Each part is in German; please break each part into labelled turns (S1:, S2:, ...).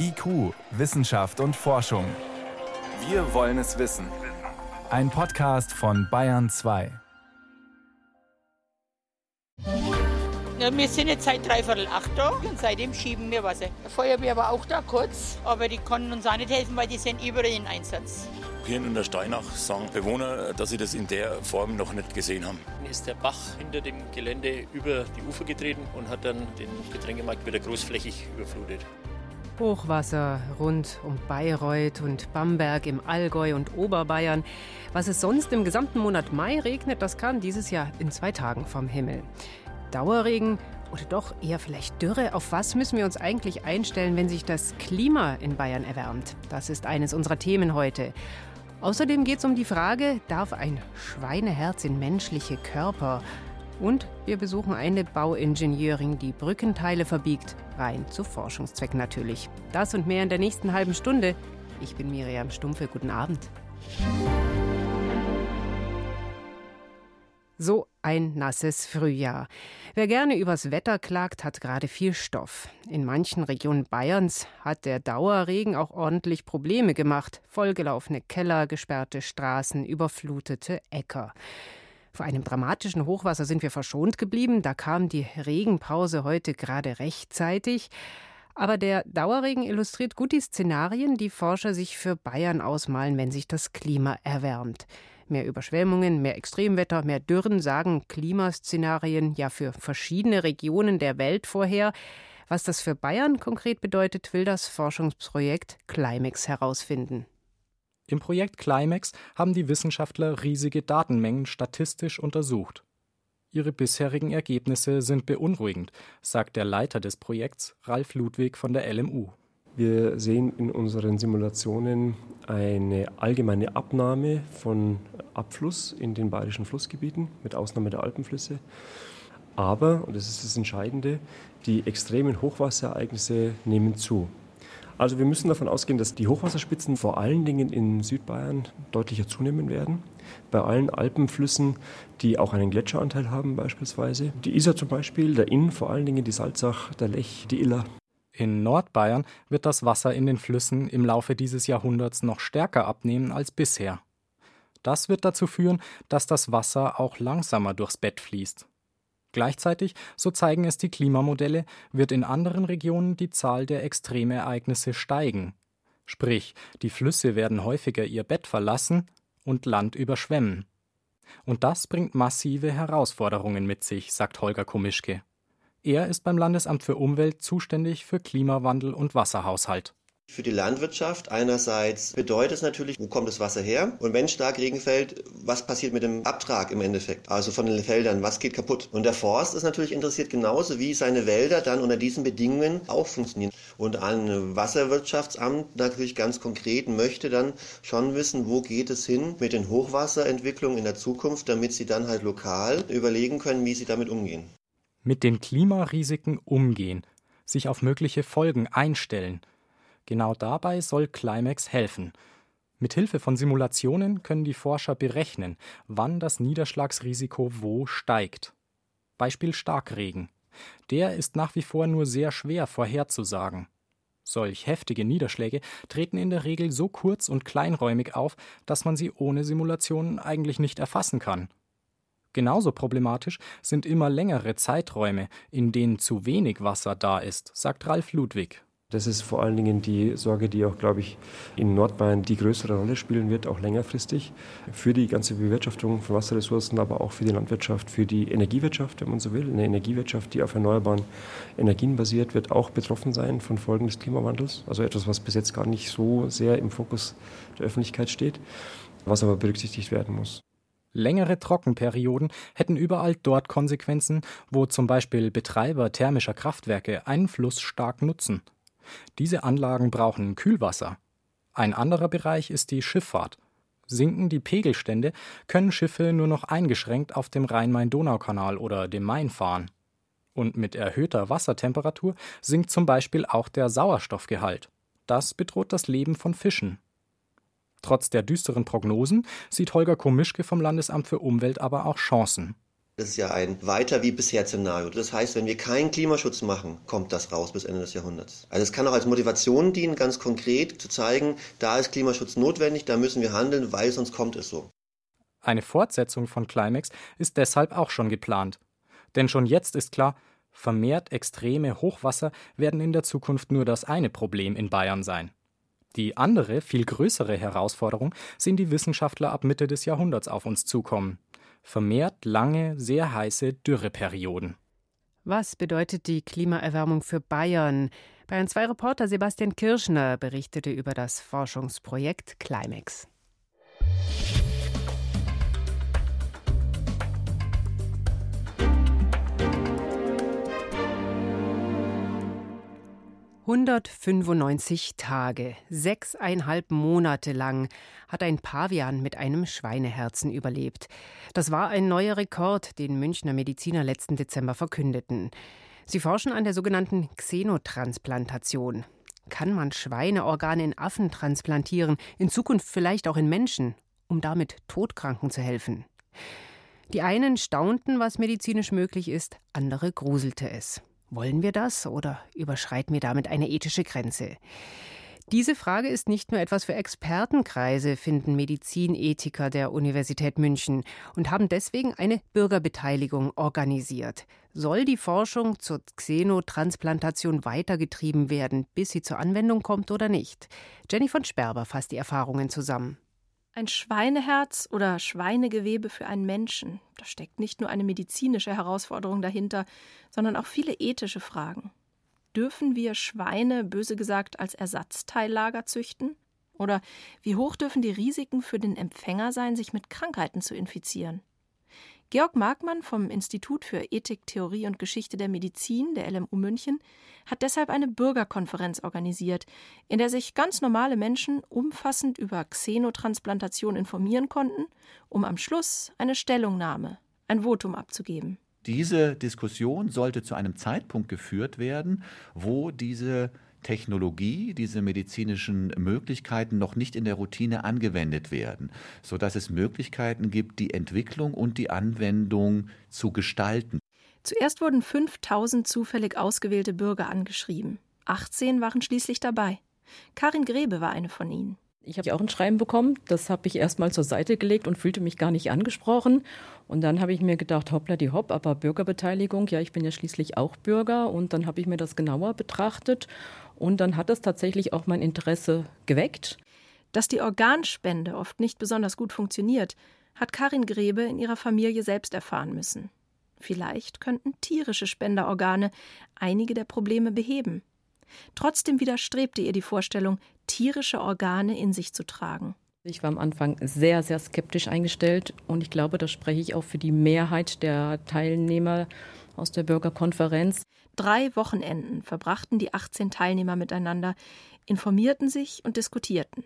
S1: IQ, Wissenschaft und Forschung. Wir wollen es wissen. Ein Podcast von Bayern 2.
S2: Ja, wir sind jetzt seit dreiviertel acht da und seitdem schieben wir Wasser. Die Feuerwehr war auch da kurz, aber die konnten uns auch nicht helfen, weil die sind überall in Einsatz.
S3: Hier in der Steinach sagen Bewohner, dass sie das in der Form noch nicht gesehen haben.
S4: Ist der Bach hinter dem Gelände über die Ufer getreten und hat dann den Getränkemarkt wieder großflächig überflutet.
S5: Hochwasser rund um Bayreuth und Bamberg im Allgäu und Oberbayern. Was es sonst im gesamten Monat Mai regnet, das kam dieses Jahr in zwei Tagen vom Himmel. Dauerregen oder doch eher vielleicht Dürre? Auf was müssen wir uns eigentlich einstellen, wenn sich das Klima in Bayern erwärmt? Das ist eines unserer Themen heute. Außerdem geht es um die Frage, darf ein Schweineherz in menschliche Körper? Und wir besuchen eine Bauingenieurin, die Brückenteile verbiegt, rein zu Forschungszwecken natürlich. Das und mehr in der nächsten halben Stunde. Ich bin Miriam Stumpfe, guten Abend. So ein nasses Frühjahr. Wer gerne übers Wetter klagt, hat gerade viel Stoff. In manchen Regionen Bayerns hat der Dauerregen auch ordentlich Probleme gemacht. Vollgelaufene Keller, gesperrte Straßen, überflutete Äcker. Vor einem dramatischen Hochwasser sind wir verschont geblieben. Da kam die Regenpause heute gerade rechtzeitig. Aber der Dauerregen illustriert gut die Szenarien, die Forscher sich für Bayern ausmalen, wenn sich das Klima erwärmt. Mehr Überschwemmungen, mehr Extremwetter, mehr Dürren sagen Klimaszenarien ja für verschiedene Regionen der Welt vorher. Was das für Bayern konkret bedeutet, will das Forschungsprojekt Climax herausfinden.
S6: Im Projekt Climax haben die Wissenschaftler riesige Datenmengen statistisch untersucht. Ihre bisherigen Ergebnisse sind beunruhigend, sagt der Leiter des Projekts, Ralf Ludwig von der LMU.
S7: Wir sehen in unseren Simulationen eine allgemeine Abnahme von Abfluss in den bayerischen Flussgebieten, mit Ausnahme der Alpenflüsse. Aber, und das ist das Entscheidende, die extremen Hochwasserereignisse nehmen zu. Also wir müssen davon ausgehen, dass die Hochwasserspitzen vor allen Dingen in Südbayern deutlicher zunehmen werden. Bei allen Alpenflüssen, die auch einen Gletscheranteil haben beispielsweise. Die Isar zum Beispiel, der Inn vor allen Dingen, die Salzach, der Lech, die Iller.
S6: In Nordbayern wird das Wasser in den Flüssen im Laufe dieses Jahrhunderts noch stärker abnehmen als bisher. Das wird dazu führen, dass das Wasser auch langsamer durchs Bett fließt. Gleichzeitig, so zeigen es die Klimamodelle, wird in anderen Regionen die Zahl der Extremereignisse steigen. Sprich, die Flüsse werden häufiger ihr Bett verlassen und Land überschwemmen. Und das bringt massive Herausforderungen mit sich, sagt Holger Komischke. Er ist beim Landesamt für Umwelt zuständig für Klimawandel und Wasserhaushalt.
S8: Für die Landwirtschaft einerseits bedeutet es natürlich, wo kommt das Wasser her? Und wenn stark Regen fällt, was passiert mit dem Abtrag im Endeffekt? Also von den Feldern, was geht kaputt? Und der Forst ist natürlich interessiert genauso, wie seine Wälder dann unter diesen Bedingungen auch funktionieren. Und ein Wasserwirtschaftsamt natürlich ganz konkret möchte dann schon wissen, wo geht es hin mit den Hochwasserentwicklungen in der Zukunft, damit sie dann halt lokal überlegen können, wie sie damit umgehen
S6: mit den Klimarisiken umgehen, sich auf mögliche Folgen einstellen. Genau dabei soll Climax helfen. Mit Hilfe von Simulationen können die Forscher berechnen, wann das Niederschlagsrisiko wo steigt. Beispiel Starkregen. Der ist nach wie vor nur sehr schwer vorherzusagen. Solch heftige Niederschläge treten in der Regel so kurz und kleinräumig auf, dass man sie ohne Simulationen eigentlich nicht erfassen kann. Genauso problematisch sind immer längere Zeiträume, in denen zu wenig Wasser da ist, sagt Ralf Ludwig.
S7: Das ist vor allen Dingen die Sorge, die auch, glaube ich, in Nordbayern die größere Rolle spielen wird, auch längerfristig, für die ganze Bewirtschaftung von Wasserressourcen, aber auch für die Landwirtschaft, für die Energiewirtschaft, wenn man so will. Eine Energiewirtschaft, die auf erneuerbaren Energien basiert, wird auch betroffen sein von Folgen des Klimawandels. Also etwas, was bis jetzt gar nicht so sehr im Fokus der Öffentlichkeit steht, was aber berücksichtigt werden muss.
S6: Längere Trockenperioden hätten überall dort Konsequenzen, wo zum Beispiel Betreiber thermischer Kraftwerke einen Fluss stark nutzen. Diese Anlagen brauchen Kühlwasser. Ein anderer Bereich ist die Schifffahrt. Sinken die Pegelstände, können Schiffe nur noch eingeschränkt auf dem Rhein-Main-Donau-Kanal oder dem Main fahren. Und mit erhöhter Wassertemperatur sinkt zum Beispiel auch der Sauerstoffgehalt. Das bedroht das Leben von Fischen. Trotz der düsteren Prognosen sieht Holger Komischke vom Landesamt für Umwelt aber auch Chancen.
S8: Das ist ja ein weiter wie bisher Szenario. Das heißt, wenn wir keinen Klimaschutz machen, kommt das raus bis Ende des Jahrhunderts. Also es kann auch als Motivation dienen, ganz konkret zu zeigen, da ist Klimaschutz notwendig, da müssen wir handeln, weil sonst kommt es so.
S6: Eine Fortsetzung von Climax ist deshalb auch schon geplant. Denn schon jetzt ist klar, vermehrt extreme Hochwasser werden in der Zukunft nur das eine Problem in Bayern sein. Die andere, viel größere Herausforderung sind die Wissenschaftler ab Mitte des Jahrhunderts auf uns zukommen vermehrt lange, sehr heiße Dürreperioden.
S5: Was bedeutet die Klimaerwärmung für Bayern? Bayern 2 Reporter Sebastian Kirschner berichtete über das Forschungsprojekt Climax. 195 Tage, sechseinhalb Monate lang hat ein Pavian mit einem Schweineherzen überlebt. Das war ein neuer Rekord, den Münchner Mediziner letzten Dezember verkündeten. Sie forschen an der sogenannten Xenotransplantation. Kann man Schweineorgane in Affen transplantieren, in Zukunft vielleicht auch in Menschen, um damit Todkranken zu helfen? Die einen staunten, was medizinisch möglich ist, andere gruselte es. Wollen wir das oder überschreiten wir damit eine ethische Grenze? Diese Frage ist nicht nur etwas für Expertenkreise, finden Medizinethiker der Universität München und haben deswegen eine Bürgerbeteiligung organisiert. Soll die Forschung zur Xenotransplantation weitergetrieben werden, bis sie zur Anwendung kommt oder nicht? Jenny von Sperber fasst die Erfahrungen zusammen.
S9: Ein Schweineherz oder Schweinegewebe für einen Menschen. Da steckt nicht nur eine medizinische Herausforderung dahinter, sondern auch viele ethische Fragen. Dürfen wir Schweine, böse gesagt, als Ersatzteillager züchten? Oder wie hoch dürfen die Risiken für den Empfänger sein, sich mit Krankheiten zu infizieren? Georg Markmann vom Institut für Ethik, Theorie und Geschichte der Medizin der LMU München hat deshalb eine Bürgerkonferenz organisiert, in der sich ganz normale Menschen umfassend über Xenotransplantation informieren konnten, um am Schluss eine Stellungnahme, ein Votum abzugeben.
S10: Diese Diskussion sollte zu einem Zeitpunkt geführt werden, wo diese Technologie, diese medizinischen Möglichkeiten noch nicht in der Routine angewendet werden, sodass es Möglichkeiten gibt, die Entwicklung und die Anwendung zu gestalten.
S9: Zuerst wurden 5000 zufällig ausgewählte Bürger angeschrieben. 18 waren schließlich dabei. Karin Grebe war eine von ihnen.
S11: Ich habe auch ein Schreiben bekommen, das habe ich erstmal zur Seite gelegt und fühlte mich gar nicht angesprochen. Und dann habe ich mir gedacht, hoppla die hopp, aber Bürgerbeteiligung, ja, ich bin ja schließlich auch Bürger. Und dann habe ich mir das genauer betrachtet und dann hat es tatsächlich auch mein Interesse geweckt.
S9: Dass die Organspende oft nicht besonders gut funktioniert, hat Karin Grebe in ihrer Familie selbst erfahren müssen. Vielleicht könnten tierische Spenderorgane einige der Probleme beheben. Trotzdem widerstrebte ihr die Vorstellung, tierische Organe in sich zu tragen.
S11: Ich war am Anfang sehr, sehr skeptisch eingestellt und ich glaube, das spreche ich auch für die Mehrheit der Teilnehmer aus der Bürgerkonferenz.
S9: Drei Wochenenden verbrachten die 18 Teilnehmer miteinander, informierten sich und diskutierten.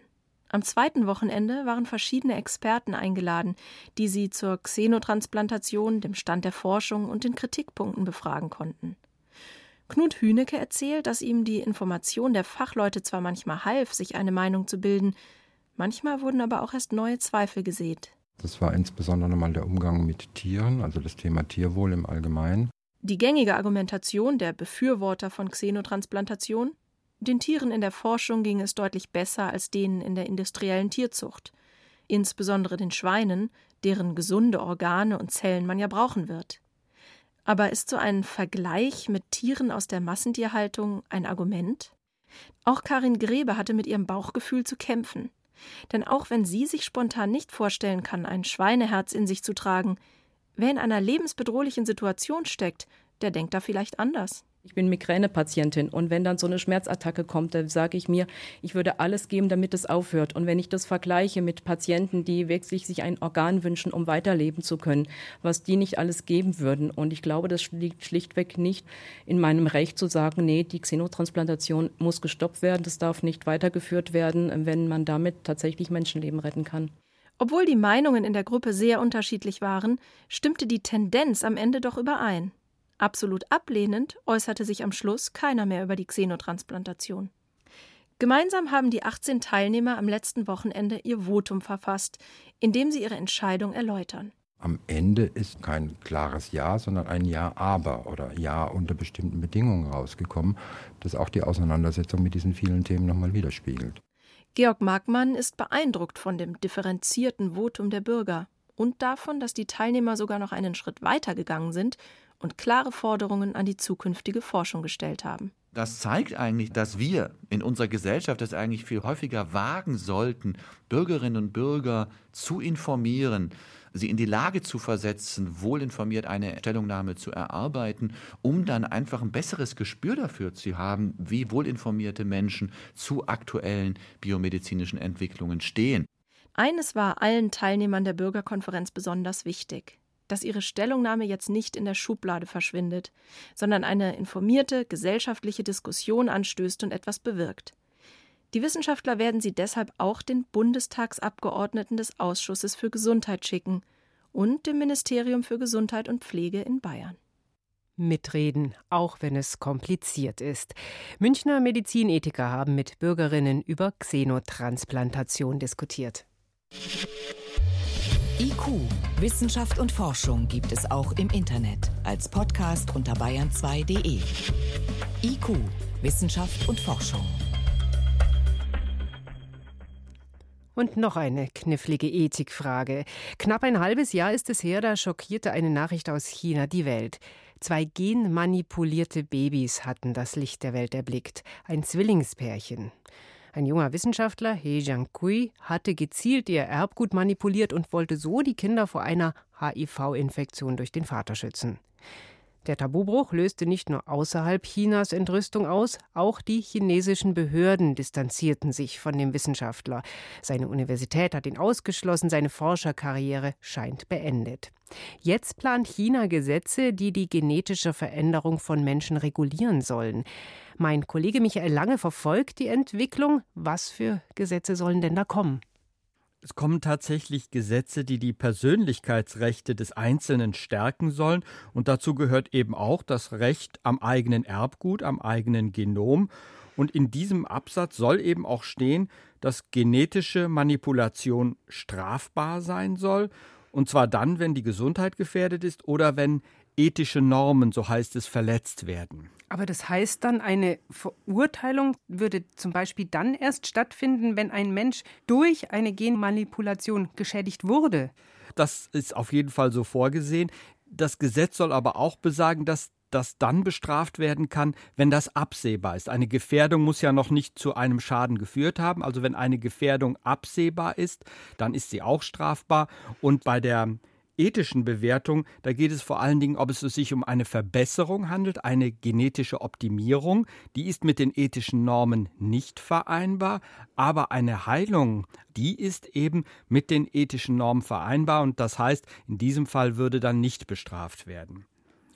S9: Am zweiten Wochenende waren verschiedene Experten eingeladen, die sie zur Xenotransplantation, dem Stand der Forschung und den Kritikpunkten befragen konnten. Knut Hünecke erzählt, dass ihm die Information der Fachleute zwar manchmal half, sich eine Meinung zu bilden, manchmal wurden aber auch erst neue Zweifel gesät.
S12: Das war insbesondere mal der Umgang mit Tieren, also das Thema Tierwohl im Allgemeinen.
S9: Die gängige Argumentation der Befürworter von Xenotransplantation den Tieren in der Forschung ging es deutlich besser als denen in der industriellen Tierzucht, insbesondere den Schweinen, deren gesunde Organe und Zellen man ja brauchen wird. Aber ist so ein Vergleich mit Tieren aus der Massentierhaltung ein Argument? Auch Karin Grebe hatte mit ihrem Bauchgefühl zu kämpfen. Denn auch wenn sie sich spontan nicht vorstellen kann, ein Schweineherz in sich zu tragen, Wer in einer lebensbedrohlichen Situation steckt, der denkt da vielleicht anders.
S11: Ich bin Migränepatientin und wenn dann so eine Schmerzattacke kommt, dann sage ich mir, ich würde alles geben, damit es aufhört. Und wenn ich das vergleiche mit Patienten, die wirklich sich ein Organ wünschen, um weiterleben zu können, was die nicht alles geben würden. Und ich glaube, das liegt schlichtweg nicht in meinem Recht zu sagen, nee, die Xenotransplantation muss gestoppt werden, das darf nicht weitergeführt werden, wenn man damit tatsächlich Menschenleben retten kann.
S9: Obwohl die Meinungen in der Gruppe sehr unterschiedlich waren, stimmte die Tendenz am Ende doch überein. Absolut ablehnend äußerte sich am Schluss keiner mehr über die Xenotransplantation. Gemeinsam haben die 18 Teilnehmer am letzten Wochenende ihr Votum verfasst, in dem sie ihre Entscheidung erläutern.
S12: Am Ende ist kein klares Ja, sondern ein Ja, aber oder Ja unter bestimmten Bedingungen rausgekommen, das auch die Auseinandersetzung mit diesen vielen Themen nochmal widerspiegelt.
S9: Georg Markmann ist beeindruckt von dem differenzierten Votum der Bürger und davon, dass die Teilnehmer sogar noch einen Schritt weiter gegangen sind und klare Forderungen an die zukünftige Forschung gestellt haben.
S10: Das zeigt eigentlich, dass wir in unserer Gesellschaft das eigentlich viel häufiger wagen sollten, Bürgerinnen und Bürger zu informieren, sie in die Lage zu versetzen, wohlinformiert eine Stellungnahme zu erarbeiten, um dann einfach ein besseres Gespür dafür zu haben, wie wohlinformierte Menschen zu aktuellen biomedizinischen Entwicklungen stehen.
S9: Eines war allen Teilnehmern der Bürgerkonferenz besonders wichtig dass ihre Stellungnahme jetzt nicht in der Schublade verschwindet, sondern eine informierte gesellschaftliche Diskussion anstößt und etwas bewirkt. Die Wissenschaftler werden sie deshalb auch den Bundestagsabgeordneten des Ausschusses für Gesundheit schicken und dem Ministerium für Gesundheit und Pflege in Bayern.
S5: Mitreden, auch wenn es kompliziert ist. Münchner Medizinethiker haben mit Bürgerinnen über Xenotransplantation diskutiert.
S13: IQ, Wissenschaft und Forschung gibt es auch im Internet als Podcast unter bayern2.de. IQ, Wissenschaft und Forschung.
S5: Und noch eine knifflige Ethikfrage. Knapp ein halbes Jahr ist es her, da schockierte eine Nachricht aus China die Welt. Zwei genmanipulierte Babys hatten das Licht der Welt erblickt. Ein Zwillingspärchen. Ein junger Wissenschaftler, He Jiankui, hatte gezielt ihr Erbgut manipuliert und wollte so die Kinder vor einer HIV-Infektion durch den Vater schützen. Der Tabubruch löste nicht nur außerhalb Chinas Entrüstung aus, auch die chinesischen Behörden distanzierten sich von dem Wissenschaftler. Seine Universität hat ihn ausgeschlossen, seine Forscherkarriere scheint beendet. Jetzt plant China Gesetze, die die genetische Veränderung von Menschen regulieren sollen. Mein Kollege Michael Lange verfolgt die Entwicklung. Was für Gesetze sollen denn da kommen?
S14: Es kommen tatsächlich Gesetze, die die Persönlichkeitsrechte des Einzelnen stärken sollen. Und dazu gehört eben auch das Recht am eigenen Erbgut, am eigenen Genom. Und in diesem Absatz soll eben auch stehen, dass genetische Manipulation strafbar sein soll. Und zwar dann, wenn die Gesundheit gefährdet ist oder wenn ethische Normen, so heißt es, verletzt werden.
S5: Aber das heißt dann, eine Verurteilung würde zum Beispiel dann erst stattfinden, wenn ein Mensch durch eine Genmanipulation geschädigt wurde.
S14: Das ist auf jeden Fall so vorgesehen. Das Gesetz soll aber auch besagen, dass das dann bestraft werden kann, wenn das absehbar ist. Eine Gefährdung muss ja noch nicht zu einem Schaden geführt haben. Also wenn eine Gefährdung absehbar ist, dann ist sie auch strafbar. Und bei der ethischen Bewertung, da geht es vor allen Dingen, ob es sich um eine Verbesserung handelt, eine genetische Optimierung. Die ist mit den ethischen Normen nicht vereinbar, aber eine Heilung, die ist eben mit den ethischen Normen vereinbar und das heißt, in diesem Fall würde dann nicht bestraft werden.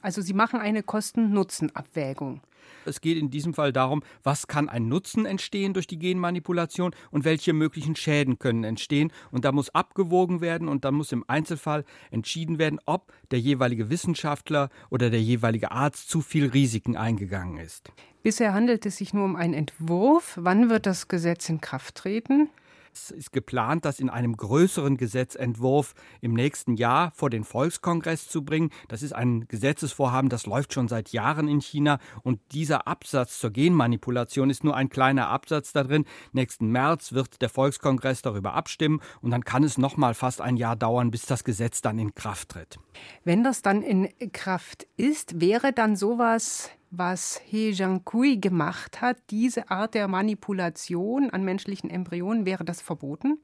S5: Also Sie machen eine Kosten-Nutzen-Abwägung.
S14: Es geht in diesem Fall darum, was kann ein Nutzen entstehen durch die Genmanipulation und welche möglichen Schäden können entstehen. Und da muss abgewogen werden und dann muss im Einzelfall entschieden werden, ob der jeweilige Wissenschaftler oder der jeweilige Arzt zu viel Risiken eingegangen ist.
S5: Bisher handelt es sich nur um einen Entwurf. Wann wird das Gesetz in Kraft treten?
S14: Es ist geplant, das in einem größeren Gesetzentwurf im nächsten Jahr vor den Volkskongress zu bringen. Das ist ein Gesetzesvorhaben, das läuft schon seit Jahren in China. Und dieser Absatz zur Genmanipulation ist nur ein kleiner Absatz da drin. Nächsten März wird der Volkskongress darüber abstimmen und dann kann es noch mal fast ein Jahr dauern, bis das Gesetz dann in Kraft tritt.
S5: Wenn das dann in Kraft ist, wäre dann sowas was He Jiankui gemacht hat, diese Art der Manipulation an menschlichen Embryonen, wäre das verboten?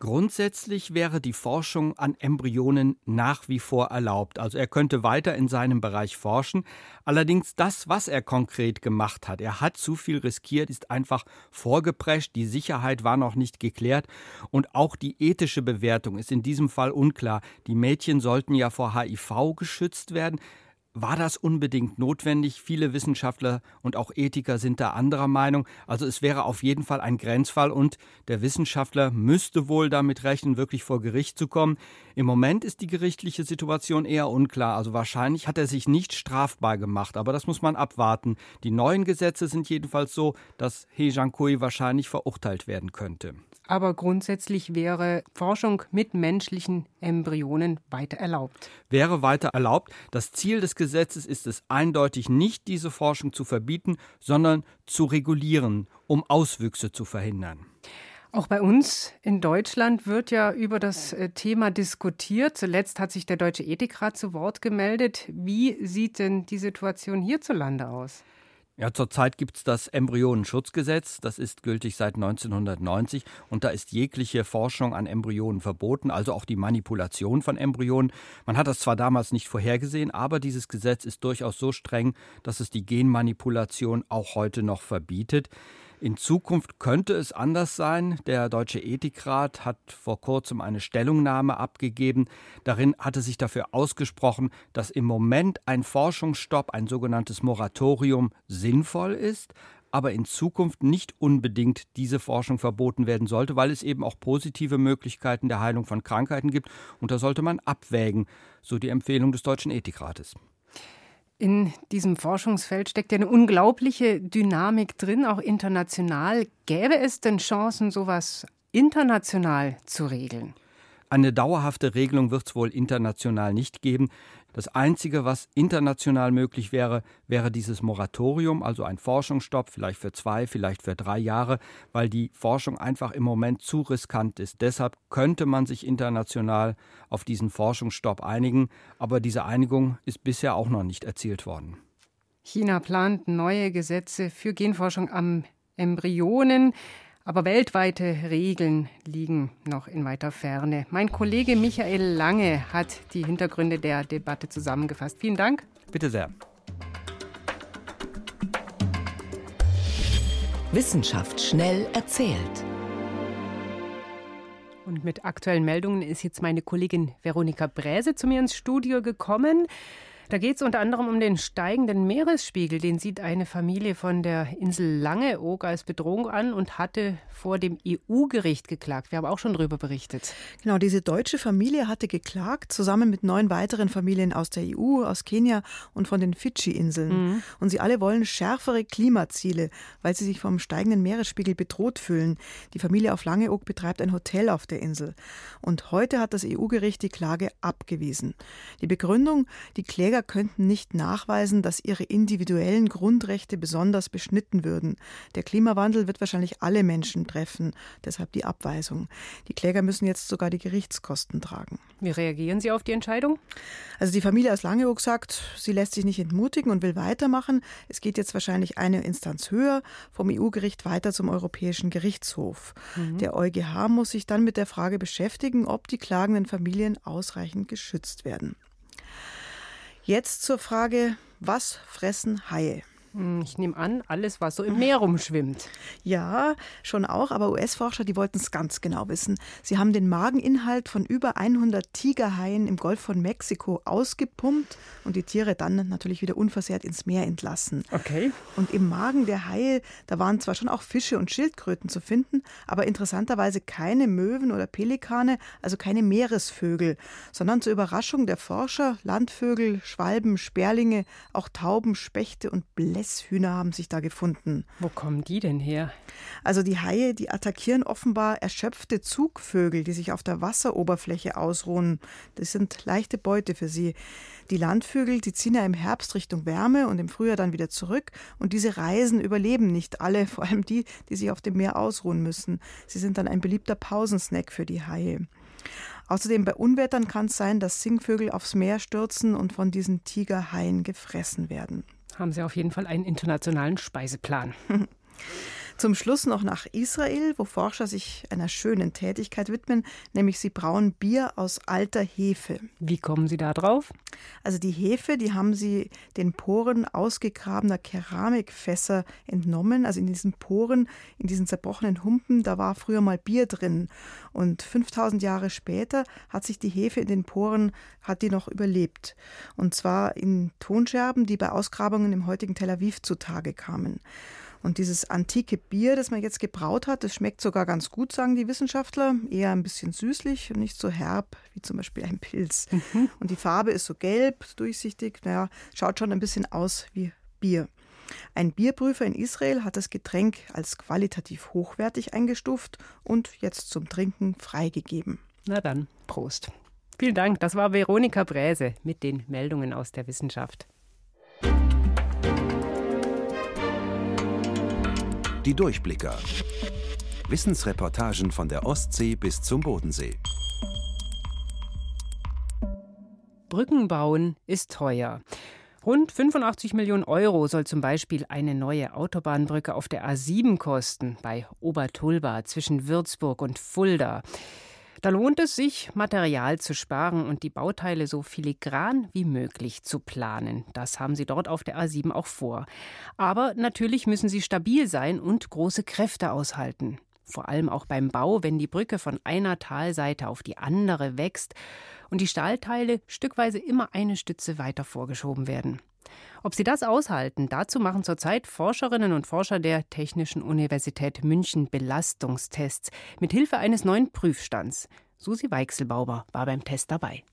S14: Grundsätzlich wäre die Forschung an Embryonen nach wie vor erlaubt. Also er könnte weiter in seinem Bereich forschen. Allerdings das, was er konkret gemacht hat, er hat zu viel riskiert, ist einfach vorgeprescht. Die Sicherheit war noch nicht geklärt und auch die ethische Bewertung ist in diesem Fall unklar. Die Mädchen sollten ja vor HIV geschützt werden. War das unbedingt notwendig? Viele Wissenschaftler und auch Ethiker sind da anderer Meinung. Also es wäre auf jeden Fall ein Grenzfall und der Wissenschaftler müsste wohl damit rechnen, wirklich vor Gericht zu kommen. Im Moment ist die gerichtliche Situation eher unklar. Also wahrscheinlich hat er sich nicht strafbar gemacht, aber das muss man abwarten. Die neuen Gesetze sind jedenfalls so, dass He Jiankui wahrscheinlich verurteilt werden könnte.
S5: Aber grundsätzlich wäre Forschung mit menschlichen Embryonen weiter erlaubt.
S14: Wäre weiter erlaubt. Das Ziel des Gesetzes ist es eindeutig nicht, diese Forschung zu verbieten, sondern zu regulieren, um Auswüchse zu verhindern.
S5: Auch bei uns in Deutschland wird ja über das äh, Thema diskutiert. Zuletzt hat sich der Deutsche Ethikrat zu Wort gemeldet. Wie sieht denn die Situation hierzulande aus?
S14: Ja, zurzeit gibt es das Embryonenschutzgesetz. Das ist gültig seit 1990 und da ist jegliche Forschung an Embryonen verboten, also auch die Manipulation von Embryonen. Man hat das zwar damals nicht vorhergesehen, aber dieses Gesetz ist durchaus so streng, dass es die Genmanipulation auch heute noch verbietet. In Zukunft könnte es anders sein. Der Deutsche Ethikrat hat vor kurzem eine Stellungnahme abgegeben. Darin hatte sich dafür ausgesprochen, dass im Moment ein Forschungsstopp, ein sogenanntes Moratorium, sinnvoll ist, aber in Zukunft nicht unbedingt diese Forschung verboten werden sollte, weil es eben auch positive Möglichkeiten der Heilung von Krankheiten gibt. Und da sollte man abwägen, so die Empfehlung des Deutschen Ethikrates.
S5: In diesem Forschungsfeld steckt ja eine unglaubliche Dynamik drin, auch international. Gäbe es denn Chancen, sowas international zu regeln?
S14: Eine dauerhafte Regelung wird es wohl international nicht geben. Das Einzige, was international möglich wäre, wäre dieses Moratorium, also ein Forschungsstopp, vielleicht für zwei, vielleicht für drei Jahre, weil die Forschung einfach im Moment zu riskant ist. Deshalb könnte man sich international auf diesen Forschungsstopp einigen, aber diese Einigung ist bisher auch noch nicht erzielt worden.
S5: China plant neue Gesetze für Genforschung am Embryonen. Aber weltweite Regeln liegen noch in weiter Ferne. Mein Kollege Michael Lange hat die Hintergründe der Debatte zusammengefasst. Vielen Dank.
S14: Bitte sehr.
S13: Wissenschaft schnell erzählt.
S5: Und mit aktuellen Meldungen ist jetzt meine Kollegin Veronika Bräse zu mir ins Studio gekommen. Da geht es unter anderem um den steigenden Meeresspiegel. Den sieht eine Familie von der Insel Langeoog als Bedrohung an und hatte vor dem EU-Gericht geklagt. Wir haben auch schon darüber berichtet.
S15: Genau, diese deutsche Familie hatte geklagt, zusammen mit neun weiteren Familien aus der EU, aus Kenia und von den Fidschi-Inseln. Mhm. Und sie alle wollen schärfere Klimaziele, weil sie sich vom steigenden Meeresspiegel bedroht fühlen. Die Familie auf Langeoog betreibt ein Hotel auf der Insel. Und heute hat das EU-Gericht die Klage abgewiesen. Die Begründung, die Kläger Kläger könnten nicht nachweisen, dass ihre individuellen Grundrechte besonders beschnitten würden. Der Klimawandel wird wahrscheinlich alle Menschen treffen, deshalb die Abweisung. Die Kläger müssen jetzt sogar die Gerichtskosten tragen.
S5: Wie reagieren Sie auf die Entscheidung?
S15: Also die Familie aus Langeoog sagt, sie lässt sich nicht entmutigen und will weitermachen. Es geht jetzt wahrscheinlich eine Instanz höher, vom EU-Gericht weiter zum Europäischen Gerichtshof. Mhm. Der EuGH muss sich dann mit der Frage beschäftigen, ob die klagenden Familien ausreichend geschützt werden. Jetzt zur Frage, was fressen Haie?
S5: Hm, ich nehme an, alles, was so im Meer rumschwimmt.
S15: Ja, schon auch, aber US-Forscher, die wollten es ganz genau wissen. Sie haben den Mageninhalt von über 100 Tigerhaien im Golf von Mexiko ausgepumpt und die Tiere dann natürlich wieder unversehrt ins Meer entlassen.
S5: Okay.
S15: Und im Magen der Haie, da waren zwar schon auch Fische und Schildkröten zu finden, aber interessanterweise keine Möwen oder Pelikane, also keine Meeresvögel, sondern zur Überraschung der Forscher Landvögel, Schwalben, Sperlinge, auch Tauben, Spechte und Blätter. Messhühner haben sich da gefunden.
S5: Wo kommen die denn her?
S15: Also die Haie, die attackieren offenbar erschöpfte Zugvögel, die sich auf der Wasseroberfläche ausruhen. Das sind leichte Beute für sie. Die Landvögel, die ziehen ja im Herbst Richtung Wärme und im Frühjahr dann wieder zurück. Und diese Reisen überleben nicht alle, vor allem die, die sich auf dem Meer ausruhen müssen. Sie sind dann ein beliebter Pausensnack für die Haie. Außerdem bei Unwettern kann es sein, dass Singvögel aufs Meer stürzen und von diesen Tigerhaien gefressen werden
S5: haben Sie auf jeden Fall einen internationalen Speiseplan.
S15: Zum Schluss noch nach Israel, wo Forscher sich einer schönen Tätigkeit widmen, nämlich sie brauen Bier aus alter Hefe.
S5: Wie kommen Sie da drauf?
S15: Also die Hefe, die haben sie den Poren ausgegrabener Keramikfässer entnommen. Also in diesen Poren, in diesen zerbrochenen Humpen, da war früher mal Bier drin. Und 5000 Jahre später hat sich die Hefe in den Poren, hat die noch überlebt. Und zwar in Tonscherben, die bei Ausgrabungen im heutigen Tel Aviv zutage kamen. Und dieses antike Bier, das man jetzt gebraut hat, das schmeckt sogar ganz gut, sagen die Wissenschaftler. Eher ein bisschen süßlich und nicht so herb wie zum Beispiel ein Pilz. Mhm. Und die Farbe ist so gelb, durchsichtig. Naja, schaut schon ein bisschen aus wie Bier. Ein Bierprüfer in Israel hat das Getränk als qualitativ hochwertig eingestuft und jetzt zum Trinken freigegeben.
S5: Na dann, Prost. Vielen Dank. Das war Veronika Bräse mit den Meldungen aus der Wissenschaft.
S16: Die Durchblicker. Wissensreportagen von der Ostsee bis zum Bodensee.
S5: Brücken bauen ist teuer. Rund 85 Millionen Euro soll zum Beispiel eine neue Autobahnbrücke auf der A7 kosten, bei Obertulba zwischen Würzburg und Fulda. Da lohnt es sich, Material zu sparen und die Bauteile so filigran wie möglich zu planen. Das haben sie dort auf der A7 auch vor. Aber natürlich müssen sie stabil sein und große Kräfte aushalten. Vor allem auch beim Bau, wenn die Brücke von einer Talseite auf die andere wächst und die Stahlteile stückweise immer eine Stütze weiter vorgeschoben werden. Ob sie das aushalten, dazu machen zurzeit Forscherinnen und Forscher der Technischen Universität München Belastungstests mit Hilfe eines neuen Prüfstands. Susi Weichselbauber war beim Test dabei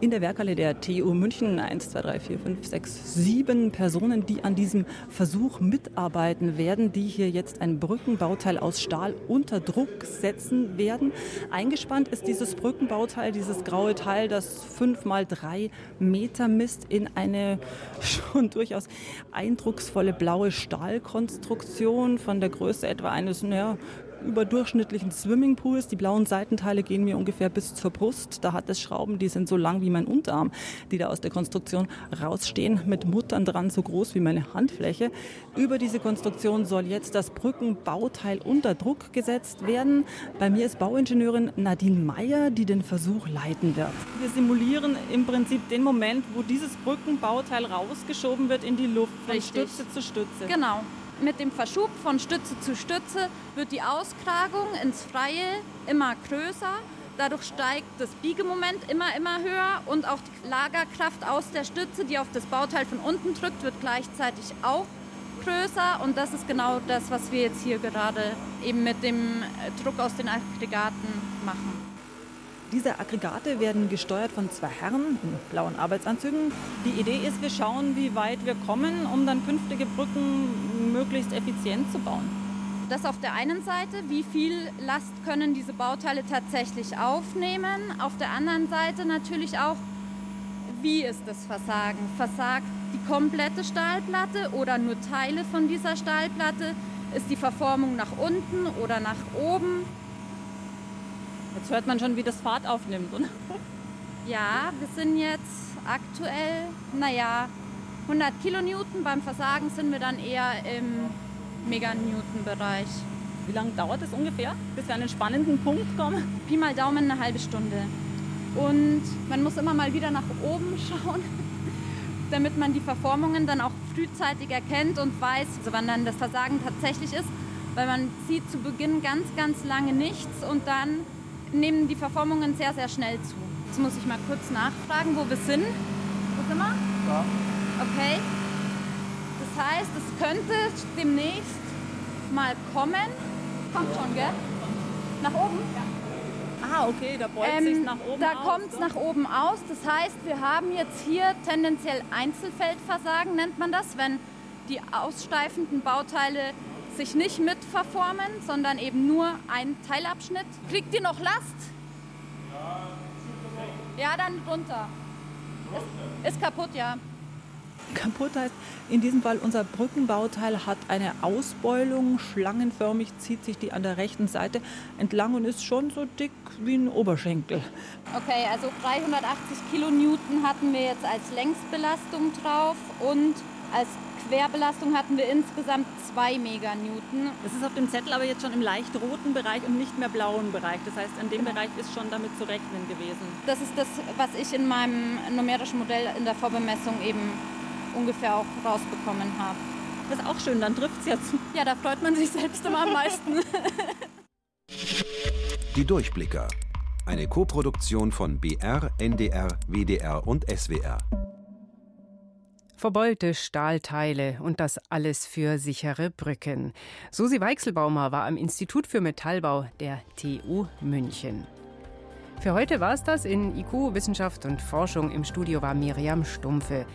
S17: in der Werkhalle der TU München 1, 2, 3, 4, 5, 6, 7 Personen, die an diesem Versuch mitarbeiten werden, die hier jetzt ein Brückenbauteil aus Stahl unter Druck setzen werden. Eingespannt ist dieses Brückenbauteil, dieses graue Teil, das 5 mal 3 Meter misst, in eine schon durchaus eindrucksvolle blaue Stahlkonstruktion von der Größe etwa eines naja, überdurchschnittlichen Swimmingpools. Die blauen Seitenteile gehen mir ungefähr bis zur Brust. Da hat es Schrauben, die sind so lang wie mein Unterarm, die da aus der Konstruktion rausstehen, mit Muttern dran, so groß wie meine Handfläche. Über diese Konstruktion soll jetzt das Brückenbauteil unter Druck gesetzt werden. Bei mir ist Bauingenieurin Nadine Meyer, die den Versuch leiten wird. Wir simulieren im Prinzip den Moment, wo dieses Brückenbauteil rausgeschoben wird in die Luft, von Richtig. Stütze zu Stütze.
S18: Genau mit dem Verschub von Stütze zu Stütze wird die Auskragung ins Freie immer größer. Dadurch steigt das Biegemoment immer, immer höher und auch die Lagerkraft aus der Stütze, die auf das Bauteil von unten drückt, wird gleichzeitig auch größer. Und das ist genau das, was wir jetzt hier gerade eben mit dem Druck aus den Aggregaten machen.
S17: Diese Aggregate werden gesteuert von zwei Herren in blauen Arbeitsanzügen. Die Idee ist, wir schauen, wie weit wir kommen, um dann künftige Brücken möglichst effizient zu bauen.
S18: Das auf der einen Seite, wie viel Last können diese Bauteile tatsächlich aufnehmen. Auf der anderen Seite natürlich auch, wie ist das Versagen? Versagt die komplette Stahlplatte oder nur Teile von dieser Stahlplatte? Ist die Verformung nach unten oder nach oben?
S17: Jetzt hört man schon, wie das Fahrt aufnimmt, oder?
S18: Ja, wir sind jetzt aktuell, naja, 100 Kilonewton. Beim Versagen sind wir dann eher im Meganewton-Bereich.
S17: Wie lange dauert es ungefähr, bis wir an einen spannenden Punkt kommen?
S18: Pi mal Daumen eine halbe Stunde. Und man muss immer mal wieder nach oben schauen, damit man die Verformungen dann auch frühzeitig erkennt und weiß, also wann dann das Versagen tatsächlich ist. Weil man sieht zu Beginn ganz, ganz lange nichts und dann nehmen die Verformungen sehr, sehr schnell zu. Jetzt muss ich mal kurz nachfragen, wo wir sind. Wo sind wir? Ja. Okay. Das heißt, es könnte demnächst mal kommen. Kommt schon, gell? Nach oben? Ja.
S17: Ah, okay, da beugt ähm, sich nach oben
S18: Da kommt es nach oben aus. Das heißt, wir haben jetzt hier tendenziell Einzelfeldversagen, nennt man das, wenn die aussteifenden Bauteile sich nicht mitverformen, sondern eben nur ein Teilabschnitt. Kriegt ihr noch Last? Ja, dann runter. Ist, ist kaputt, ja.
S17: Kaputt heißt in diesem Fall, unser Brückenbauteil hat eine Ausbeulung. Schlangenförmig zieht sich die an der rechten Seite entlang und ist schon so dick wie ein Oberschenkel.
S18: Okay, also 380 Kilonewton hatten wir jetzt als Längsbelastung drauf und als Querbelastung hatten wir insgesamt 2 Meganewton.
S17: Das ist auf dem Zettel aber jetzt schon im leicht roten Bereich und nicht mehr blauen Bereich. Das heißt, in dem Bereich ist schon damit zu rechnen gewesen.
S18: Das ist das, was ich in meinem numerischen Modell in der Vorbemessung eben ungefähr auch rausbekommen habe.
S17: Das ist auch schön, dann trifft es ja zu.
S18: Ja, da freut man sich selbst immer am meisten.
S16: Die Durchblicker. Eine Koproduktion von BR, NDR, WDR und SWR.
S5: Verbeulte Stahlteile und das alles für sichere Brücken. Susi Weichselbaumer war am Institut für Metallbau der TU München. Für heute war es das in IQ Wissenschaft und Forschung. Im Studio war Miriam Stumpfe.